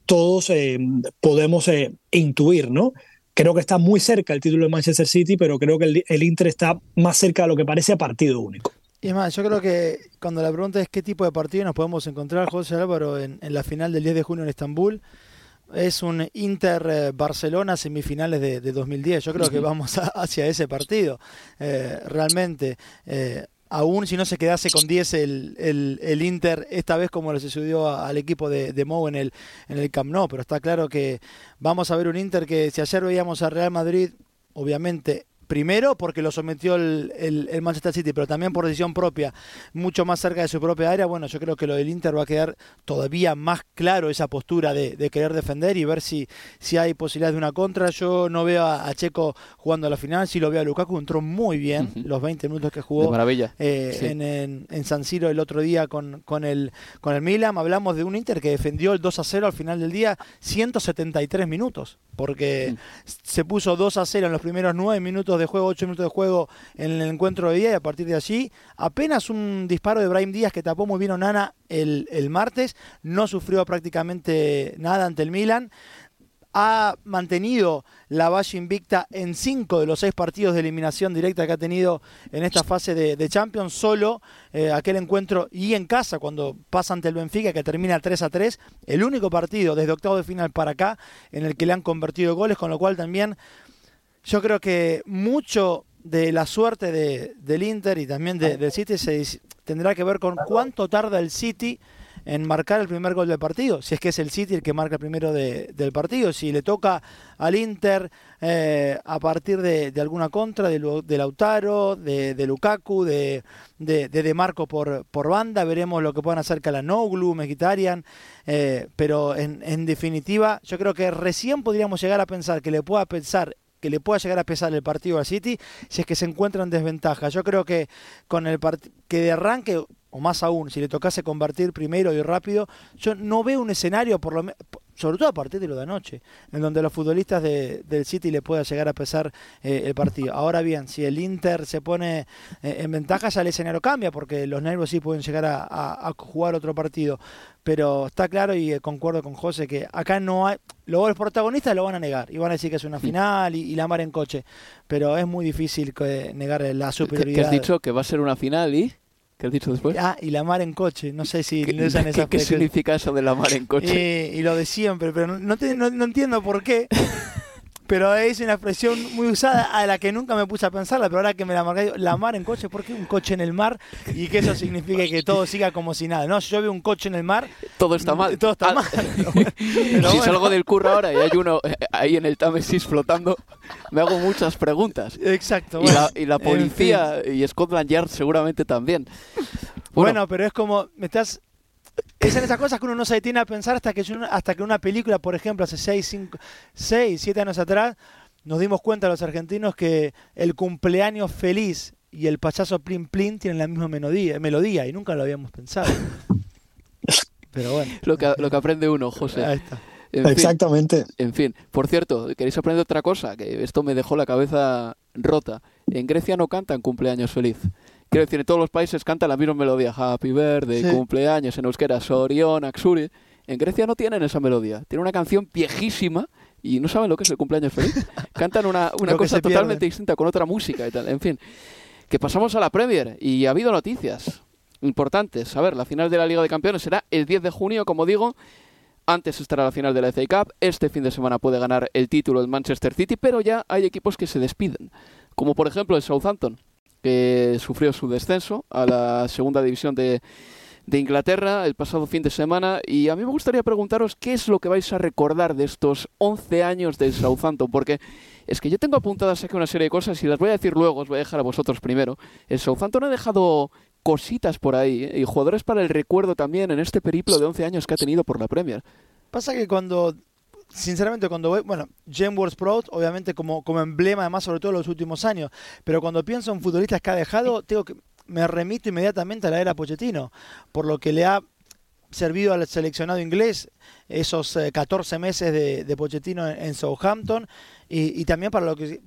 [SPEAKER 7] todos eh, podemos eh, intuir, ¿no? Creo que está muy cerca el título de Manchester City, pero creo que el, Inter está más cerca de lo que parece a partido único.
[SPEAKER 6] Y es más, yo creo que cuando la pregunta es qué tipo de partido nos podemos encontrar, José Álvaro, en, en la final del 10 de junio en Estambul, es un Inter-Barcelona semifinales de, 2010. Yo creo que vamos hacia ese partido, eh, realmente. Eh, aún si no se quedase con 10 el, el, Inter, esta vez como le sucedió al equipo de, de Mou en el, en el Camp Nou, pero está claro que vamos a ver un Inter que si ayer veíamos a Real Madrid, obviamente primero porque lo sometió el, el, Manchester City, pero también por decisión propia, mucho más cerca de su propia área, bueno, yo creo que lo del Inter va a quedar todavía más claro esa postura de, querer defender y ver si, si hay posibilidades de una contra. Yo no veo a, Checo jugando a la final, si lo veo a Lukaku, entró muy bien los 20 minutos que jugó
[SPEAKER 5] maravilla.
[SPEAKER 6] Eh, en, San Siro el otro día con, con, el, con el Milan. Hablamos de un Inter que defendió el 2 a 0 al final del día 173 minutos, porque se puso 2 a 0 en los primeros 9 minutos de juego, 8 minutos de juego en el encuentro de día y a partir de allí apenas un disparo de Brahim Díaz que tapó muy bien Onana el, el martes, no sufrió prácticamente nada ante el Milan ha mantenido la valla invicta en cinco de los seis partidos de eliminación directa que ha tenido en esta fase de, Champions, solo eh, aquel encuentro y en casa cuando pasa ante el Benfica que termina 3 a 3, el único partido desde octavo de final para acá en el que le han convertido goles, con lo cual también yo creo que mucho de la suerte de, del Inter y también del City se, tendrá que ver con cuánto tarda el City en marcar el primer gol del partido, si es que es el City el que marca el primero del partido, si le toca al Inter eh, a partir de, alguna contra de, Lautaro, de, Lukaku, de, de, Marco por, por banda, veremos lo que puedan hacer Calanoglu, Mkhitaryan, eh, pero en, en definitiva yo creo que recién podríamos llegar a pensar que le pueda pensar que le pueda llegar a pesar el partido al City si es que se encuentra en desventaja. Yo creo que con el que de arranque o más aún, si le tocase convertir primero y rápido, yo no veo un escenario, por lo sobre todo a partir de lo de anoche, en donde los futbolistas de, del City le pueda llegar a pesar eh, el partido. Ahora bien, si el Inter se pone eh, en ventaja, ya el escenario cambia, porque los nervios sí pueden llegar a, jugar otro partido. Pero está claro y eh, concuerdo con José que acá no hay. Luego los protagonistas lo van a negar y van a decir que es una final y, la mar en coche. Pero es muy difícil negar la superioridad.
[SPEAKER 5] ¿Qué has dicho? ¿Que va a ser una final y.? ¿Qué has dicho después?
[SPEAKER 6] Ah, y la mar en coche. No sé si
[SPEAKER 5] ¿Qué, usan ¿qué, ¿qué significa eso de la mar en coche?
[SPEAKER 6] Y, lo de siempre, pero no, no entiendo por qué. pero es una expresión muy usada a la que nunca me puse a pensarla, pero ahora que me la marqué, la mar en coche, ¿por qué un coche en el mar? Y que eso signifique que todo siga como si nada. No, si yo veo un coche en el mar,
[SPEAKER 5] todo está mal.
[SPEAKER 6] Todo está
[SPEAKER 5] ah.
[SPEAKER 6] mal.
[SPEAKER 5] si salgo del curro ahora y hay uno eh, ahí en el Támesis flotando, me hago muchas preguntas.
[SPEAKER 6] Exacto.
[SPEAKER 5] y, la, policía y Scotland Yard seguramente también.
[SPEAKER 6] bueno, pero es como, me estás es en esas cosas que uno no se detiene a pensar hasta que, hasta que una película, por ejemplo, hace 6, 5, 6, 7 años atrás, nos dimos cuenta los argentinos que el cumpleaños feliz y el payaso Plin Plin tienen la misma melodía, melodía y nunca lo habíamos pensado. Pero bueno.
[SPEAKER 5] Lo que, lo que aprende uno, José.
[SPEAKER 6] Ahí está.
[SPEAKER 7] Exactamente.
[SPEAKER 5] en fin, por cierto, ¿queréis aprender otra cosa? Que esto me dejó la cabeza rota. En Grecia no cantan cumpleaños feliz. Quiero decir, en todos los países cantan la misma melodía. Happy birthday, cumpleaños, en euskera, Sorion, Axuri. En Grecia no tienen esa melodía. Tienen una canción viejísima y no saben lo que es el cumpleaños feliz. Cantan una, una cosa totalmente distinta con otra música y tal. En fin, que pasamos a la Premier y ha habido noticias importantes. A ver, la final de la Liga de Campeones será el 10 de junio, como digo. Antes estará la final de la FA Cup. Este fin de semana puede ganar el título el Manchester City, pero ya hay equipos que se despiden. Como por ejemplo el Southampton, que sufrió su descenso a la segunda división de, de Inglaterra el pasado fin de semana y a mí me gustaría preguntaros qué es lo que vais a recordar de estos 11 años del Southampton, porque es que yo tengo apuntadas aquí una serie de cosas y las voy a decir luego, os voy a dejar a vosotros primero. El Southampton ha dejado cositas por ahí ¿eh? y jugadores para el recuerdo también en este periplo de 11 años que ha tenido por la Premier.
[SPEAKER 6] Pasa que cuando sinceramente cuando voy, bueno, James Proud, obviamente como, como emblema además sobre todo en los últimos años, pero cuando pienso en futbolistas que ha dejado, tengo que me remito inmediatamente a la era Pochettino, por lo que le ha servido al seleccionado inglés esos 14 eh, meses de, de Pochettino en, Southampton y, también para lo, que,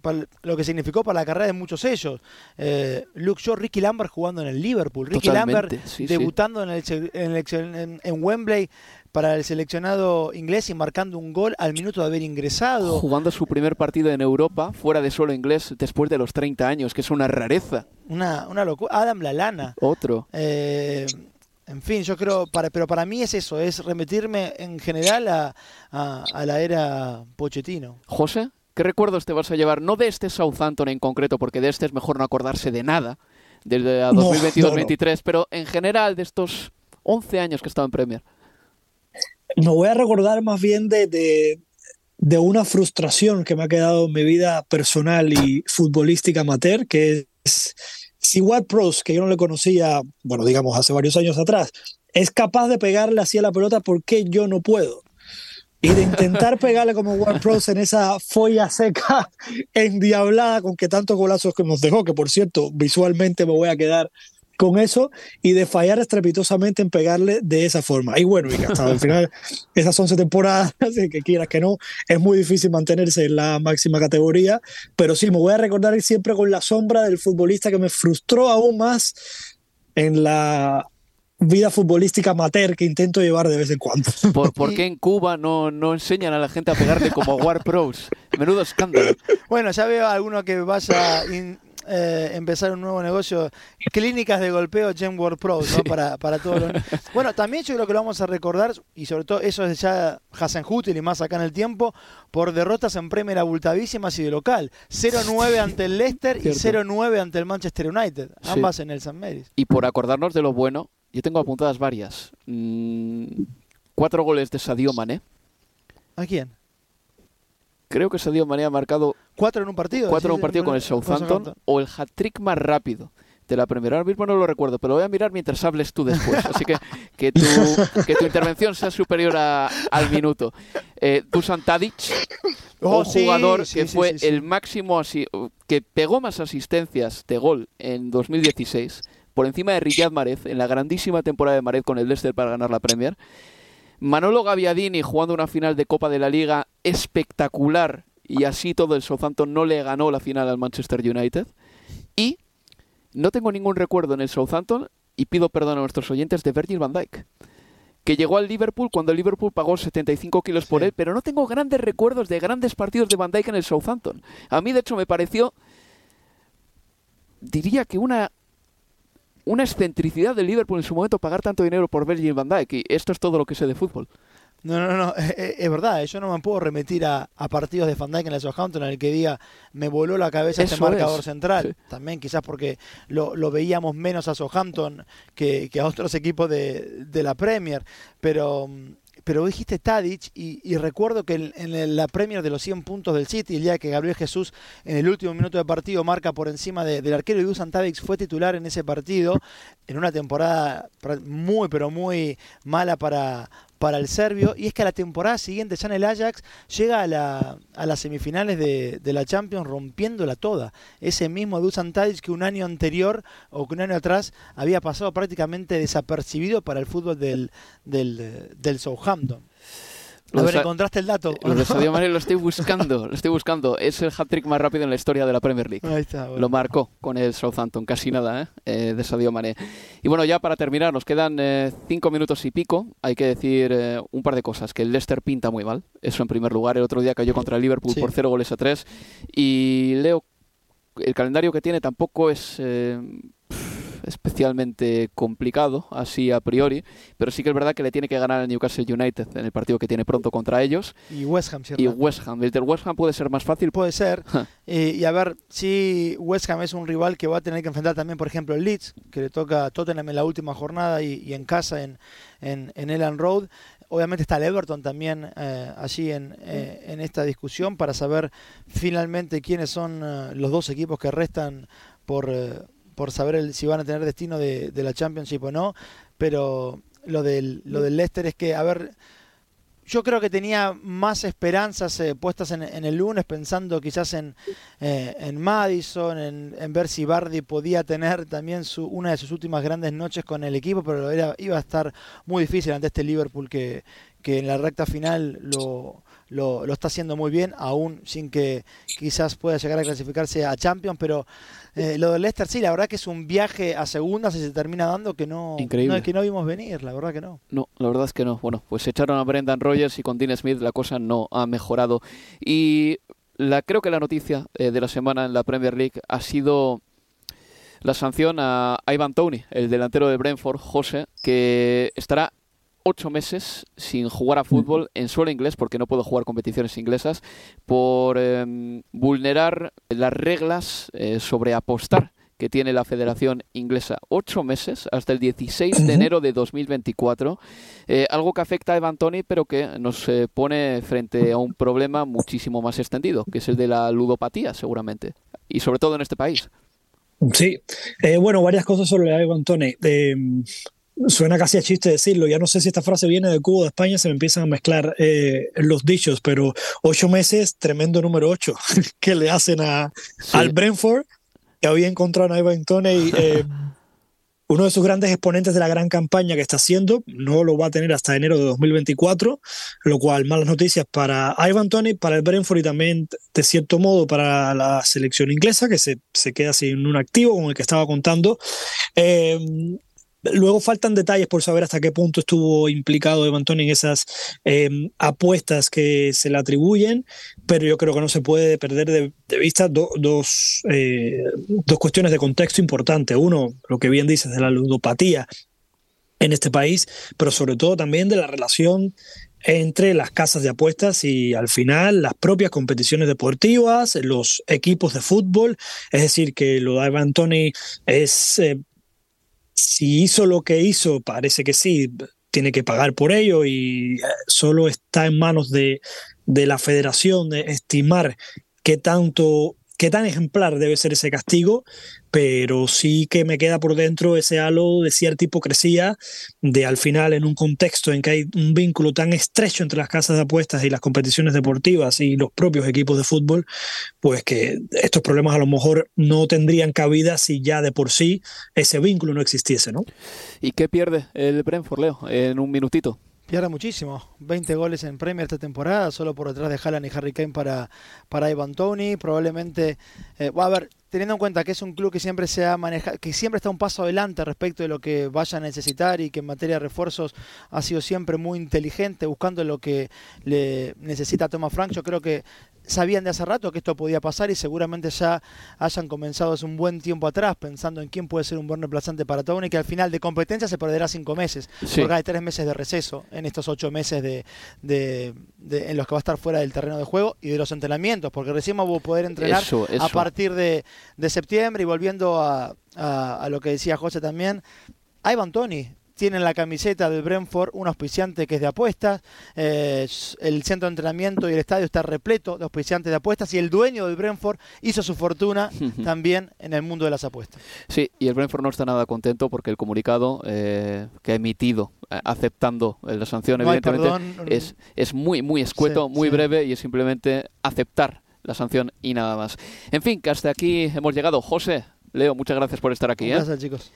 [SPEAKER 6] lo que significó para la carrera de muchos de ellos. Eh, Luke Shaw, Ricky Lambert jugando en el Liverpool, Ricky Lambert debutando En, el, en, Wembley para el seleccionado inglés y marcando un gol al minuto de haber ingresado.
[SPEAKER 5] Jugando su primer partido en Europa fuera de suelo inglés después de los 30 años, que es una rareza.
[SPEAKER 6] Una, una locura. Adam Lalana.
[SPEAKER 5] Otro.
[SPEAKER 6] Eh, en fin, yo creo, para, pero para mí es eso, es remitirme en general a, a, la era Pochettino.
[SPEAKER 5] José, ¿qué recuerdos te vas a llevar? No de este Southampton en concreto, porque de este es mejor no acordarse de nada, desde 2022-23, pero en general de estos 11 años que he estado en Premier.
[SPEAKER 7] Me voy a recordar más bien de, de, de una frustración que me ha quedado en mi vida personal y futbolística amateur, que es si Watt Pros, que yo no le conocía, bueno, digamos, hace varios años atrás, es capaz de pegarle así a la pelota, ¿por qué yo no puedo? Y de intentar pegarle como Watt Pros en esa folla seca, endiablada, con que tantos golazos que nos dejó, que por cierto, visualmente me voy a quedar con eso y de fallar estrepitosamente en pegarle de esa forma. Y bueno, y hasta al final, esas 11 temporadas, que quieras que no, es muy difícil mantenerse en la máxima categoría, pero sí, me voy a recordar siempre con la sombra del futbolista que me frustró aún más en la vida futbolística amateur que intento llevar de vez en cuando.
[SPEAKER 5] ¿Por, qué en Cuba no, no enseñan a la gente a pegarle como War Pros? Menudo escándalo.
[SPEAKER 6] Bueno, ya veo a alguno que vaya eh, empezar un nuevo negocio, clínicas de golpeo Gem World Pro, ¿no? para, para todos los... Bueno, también yo creo que lo vamos a recordar, y sobre todo eso es ya Hasenhutel y más acá en el tiempo, por derrotas en Premier abultavísimas y de local. 0-9 ante el Leicester y 0-9 ante el Manchester United, ambas en el St. Mary's.
[SPEAKER 5] Y por acordarnos de lo bueno, yo tengo apuntadas varias. Mm, cuatro goles de Sadio Mané.
[SPEAKER 6] ¿A quién?
[SPEAKER 5] Creo que Sadio Mané ha marcado
[SPEAKER 6] cuatro en un partido.
[SPEAKER 5] Cuatro en un partido con el Southampton, o el hat-trick más rápido de la Premier. Ahora mismo no lo recuerdo, pero lo voy a mirar mientras hables tú después. Así que que tu, que tu intervención sea superior a- al minuto. Eh, Dusan Tadic,
[SPEAKER 6] Oh,
[SPEAKER 5] un
[SPEAKER 6] sí,
[SPEAKER 5] jugador
[SPEAKER 6] sí,
[SPEAKER 5] que
[SPEAKER 6] sí,
[SPEAKER 5] fue el máximo, asi- que pegó más asistencias de gol en 2016, por encima de Riyad Mahrez, en la grandísima temporada de Mahrez con el Leicester para ganar la Premier. Manolo Gaviadini jugando una final de Copa de la Liga espectacular y así todo el Southampton no le ganó la final al Manchester United. Y no tengo ningún recuerdo en el Southampton y pido perdón a nuestros oyentes de Virgil van Dijk que llegó al Liverpool cuando el Liverpool pagó 75 kilos por él, pero no tengo grandes recuerdos de grandes partidos de Van Dijk en el Southampton. A mí, de hecho, me pareció, diría que una una excentricidad del Liverpool en su momento pagar tanto dinero por Virgil van Dijk y esto es todo lo que sé de fútbol.
[SPEAKER 6] No, no, no, es, es- verdad, yo no me puedo remitir a, a partidos de Van Dijk en el Southampton en el que diga me voló la cabeza este
[SPEAKER 5] Eso
[SPEAKER 6] marcador
[SPEAKER 5] es,
[SPEAKER 6] central. También quizás porque lo, lo veíamos menos a Southampton que, que a otros equipos de, de la Premier, pero pero dijiste Tadic y, y recuerdo que en, la Premier de los 100 puntos del City, el día que Gabriel Jesús en el último minuto de partido marca por encima de- del arquero y Dusan Tadic fue titular en ese partido en una temporada muy pero muy mala para para el serbio y es que a la temporada siguiente ya en el Ajax llega a, la, a las semifinales de, de la Champions rompiéndola toda. Ese mismo Dusan Tadic que un año anterior o que un año atrás había pasado prácticamente desapercibido para el fútbol del, del, del Southampton. A ver, ¿encontraste el dato?
[SPEAKER 5] Lo de? Sadio Mané lo estoy buscando, lo estoy buscando. Es el hat-trick más rápido en la historia de la Premier League.
[SPEAKER 6] Ahí está, bueno.
[SPEAKER 5] Lo marcó con el Southampton, casi nada, ¿eh? Eh, de Sadio Mané. Y bueno, ya para terminar, nos quedan eh, cinco minutos y pico. Hay que decir eh, un par de cosas. Que el Leicester pinta muy mal, eso en primer lugar. El otro día cayó contra el Liverpool
[SPEAKER 6] Sí.
[SPEAKER 5] por cero goles a tres. Y Leo, el calendario que tiene tampoco es... especialmente complicado, así a priori, pero sí que es verdad que le tiene que ganar al Newcastle United en el partido que tiene pronto contra ellos.
[SPEAKER 6] Y West Ham, ¿cierto?
[SPEAKER 5] Y West Ham. El del West Ham puede ser más fácil.
[SPEAKER 6] Puede ser. Eh, y a ver, si West Ham es un rival que va a tener que enfrentar también, por ejemplo, el Leeds, que le toca a Tottenham en la última jornada y, y en casa en, en, en Elland Road. Obviamente está el Everton también eh, allí en, eh, en esta discusión para saber finalmente quiénes son eh, los dos equipos que restan por, por saber el- si van a tener destino de, de la Championship o no. Pero lo del, lo del Leicester es que, a ver, yo creo que tenía más esperanzas eh, puestas en, el lunes, pensando quizás en, eh, en Madison, en, en ver si Bardi podía tener también su, una de sus últimas grandes noches con el equipo, pero era, iba a estar muy difícil ante este Liverpool que, que en la recta final lo, lo, lo está haciendo muy bien, aún sin que quizás pueda llegar a clasificarse a Champions, pero eh, lo del Leicester sí, la verdad que es un viaje a segundas y se termina dando que no,
[SPEAKER 5] Increíble.
[SPEAKER 6] no- que no vimos venir, la verdad que no.
[SPEAKER 5] No, la verdad es que no. Bueno, pues echaron a Brendan Rogers y con Dean Smith la cosa no ha mejorado. Y la, creo que la noticia eh, de la semana en la Premier League ha sido la sanción a Ivan Tony, el delantero de Brentford, José, que estará ocho meses sin jugar a fútbol en suelo inglés, porque no puedo jugar competiciones inglesas, por eh, vulnerar las reglas eh, sobre apostar que tiene la Federación Inglesa. Ocho meses, hasta el 16 de enero de 2024. Eh, algo que afecta a Evan Tony, pero que nos eh, pone frente a un problema muchísimo más extendido, que es el de la ludopatía, seguramente. Y sobre todo en este país.
[SPEAKER 7] Sí, Eh, bueno, varias cosas sobre Ivan Tony. Suena casi a chiste decirlo, ya no sé si esta frase viene de Cuba o de España, se me empiezan a mezclar eh, los dichos, pero ocho meses, tremendo número ocho que le hacen a, al Brentford, que había encontrado a Ivan Tony. eh, uno de sus grandes exponentes de la gran campaña que está haciendo, no lo va a tener hasta enero de 2024, lo cual malas noticias para Ivan Tony, para el Brentford y también de cierto modo para la selección inglesa que se, se queda sin un activo con el que estaba contando. Eh, Luego faltan detalles por saber hasta qué punto estuvo implicado Evan Tony en esas eh, apuestas que se le atribuyen, pero yo creo que no se puede perder de, vista do- dos, eh, dos cuestiones de contexto importantes. Uno, lo que bien dices de la ludopatía en este país, pero sobre todo también de la relación entre las casas de apuestas y al final las propias competiciones deportivas, los equipos de fútbol. Es decir, que lo de Ivan Tony es, eh, si hizo lo que hizo, parece que sí, tiene que pagar por ello y eh, solo está en manos de, de la federación de estimar qué tanto qué tan ejemplar debe ser ese castigo, pero sí que me queda por dentro ese halo de cierta hipocresía de al final en un contexto en que hay un vínculo tan estrecho entre las casas de apuestas y las competiciones deportivas y los propios equipos de fútbol, pues que estos problemas a lo mejor no tendrían cabida si ya de por sí ese vínculo no existiese, ¿no?
[SPEAKER 5] ¿Y qué pierde el Brentford, Leo, en un minutito?
[SPEAKER 6] Pierde muchísimo. 20 goles en Premier esta temporada, solo por detrás de Haaland y Harry Kane para, para Ivan Tony. Probablemente, eh, a ver, teniendo en cuenta que es un club que siempre se ha manejado, que siempre está un paso adelante respecto de lo que vaya a necesitar y que en materia de refuerzos ha sido siempre muy inteligente, buscando lo que le necesita Thomas Frank. Yo creo que sabían de hace rato que esto podía pasar y seguramente ya hayan comenzado hace un buen tiempo atrás pensando en quién puede ser un buen reemplazante para Tony, que al final de competencia se perderá cinco meses, porque hay tres meses de receso en estos ocho meses de, en los que va a estar fuera del terreno de juego y de los entrenamientos, porque recién va a poder entrenar a partir de, septiembre y volviendo a, a, lo que decía José también, Ivan Tony tienen la camiseta del Brentford, un auspiciante que es de apuestas, eh, el centro de entrenamiento y el estadio está repleto de auspiciantes de apuestas y el dueño del Brentford hizo su fortuna también en el mundo de las apuestas.
[SPEAKER 5] Sí, y el Brentford no está nada contento porque el comunicado eh, que ha emitido eh, aceptando la sanción, evidentemente, es, es muy, muy escueto, muy breve y es simplemente aceptar la sanción y nada más. En fin, que hasta aquí hemos llegado. José, Leo, muchas gracias por estar aquí.
[SPEAKER 6] Gracias, chicos.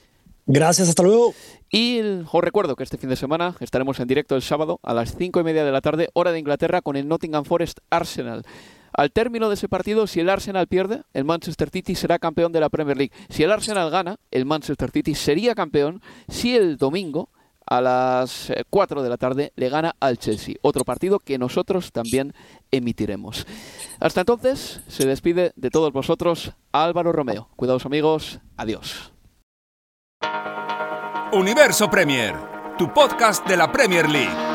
[SPEAKER 7] Gracias, hasta luego.
[SPEAKER 5] Y os recuerdo que este fin de semana estaremos en directo el sábado a las cinco y media de la tarde, hora de Inglaterra, con el Nottingham Forest Arsenal. Al término de ese partido, si el Arsenal pierde, el Manchester City será campeón de la Premier League. Si el Arsenal gana, el Manchester City sería campeón si el domingo a las 4 de la tarde le gana al Chelsea. Otro partido que nosotros también emitiremos. Hasta entonces, se despide de todos vosotros Álvaro Romeo. Cuidados amigos, adiós.
[SPEAKER 1] Universo Premier, tu podcast de la Premier League.